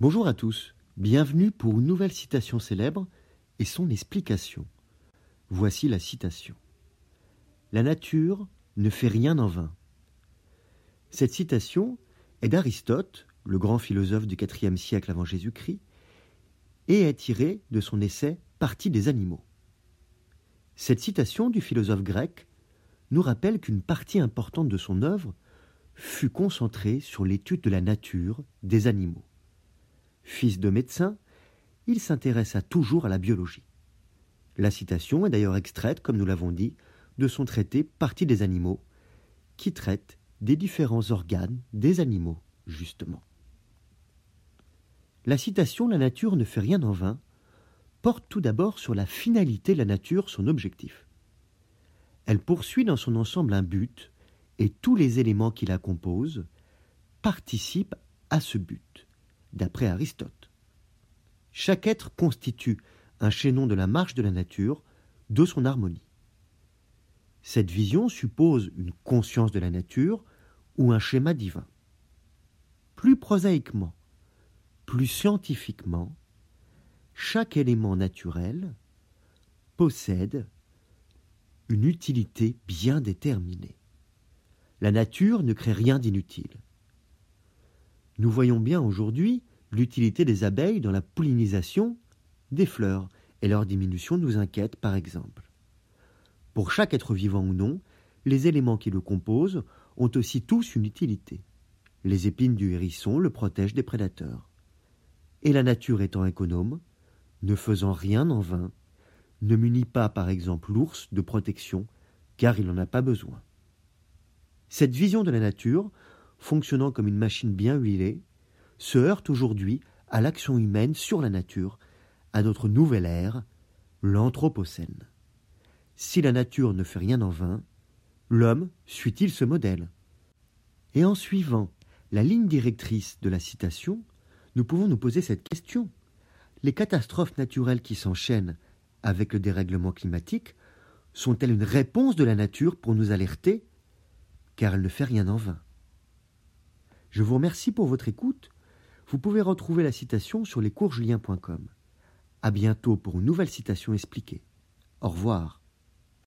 Bonjour à tous, bienvenue pour une nouvelle citation célèbre et son explication. Voici la citation. La nature ne fait rien en vain. Cette citation est d'Aristote, le grand philosophe du IVe siècle avant Jésus-Christ, et est tirée de son essai Partie des animaux. Cette citation du philosophe grec nous rappelle qu'une partie importante de son œuvre fut concentrée sur l'étude de la nature des animaux. Fils de médecin, il s'intéressa toujours à la biologie. La citation est d'ailleurs extraite, comme nous l'avons dit, de son traité Partie des animaux, qui traite des différents organes des animaux, justement. La citation La nature ne fait rien en vain porte tout d'abord sur la finalité de la nature, son objectif. Elle poursuit dans son ensemble un but, et tous les éléments qui la composent participent à ce but, d'après Aristote. Chaque être constitue un chaînon de la marche de la nature, de son harmonie. Cette vision suppose une conscience de la nature ou un schéma divin. Plus prosaïquement, plus scientifiquement, chaque élément naturel possède une utilité bien déterminée. La nature ne crée rien d'inutile. Nous voyons bien aujourd'hui l'utilité des abeilles dans la pollinisation des fleurs, et leur diminution nous inquiète par exemple. Pour chaque être vivant ou non, les éléments qui le composent ont aussi tous une utilité. Les épines du hérisson le protègent des prédateurs. Et la nature étant économe, ne faisant rien en vain, ne munit pas par exemple l'ours de protection, car il n'en a pas besoin. Cette vision de la nature, fonctionnant comme une machine bien huilée, se heurte aujourd'hui à l'action humaine sur la nature, à notre nouvelle ère, l'Anthropocène. Si la nature ne fait rien en vain, l'homme suit-il ce modèle? Et en suivant la ligne directrice de la citation, nous pouvons nous poser cette question. Les catastrophes naturelles qui s'enchaînent avec le dérèglement climatique sont-elles une réponse de la nature pour nous alerter? Car elle ne fait rien en vain. Je vous remercie pour votre écoute. Vous pouvez retrouver la citation sur lescoursjulien.com. À bientôt pour une nouvelle citation expliquée. Au revoir.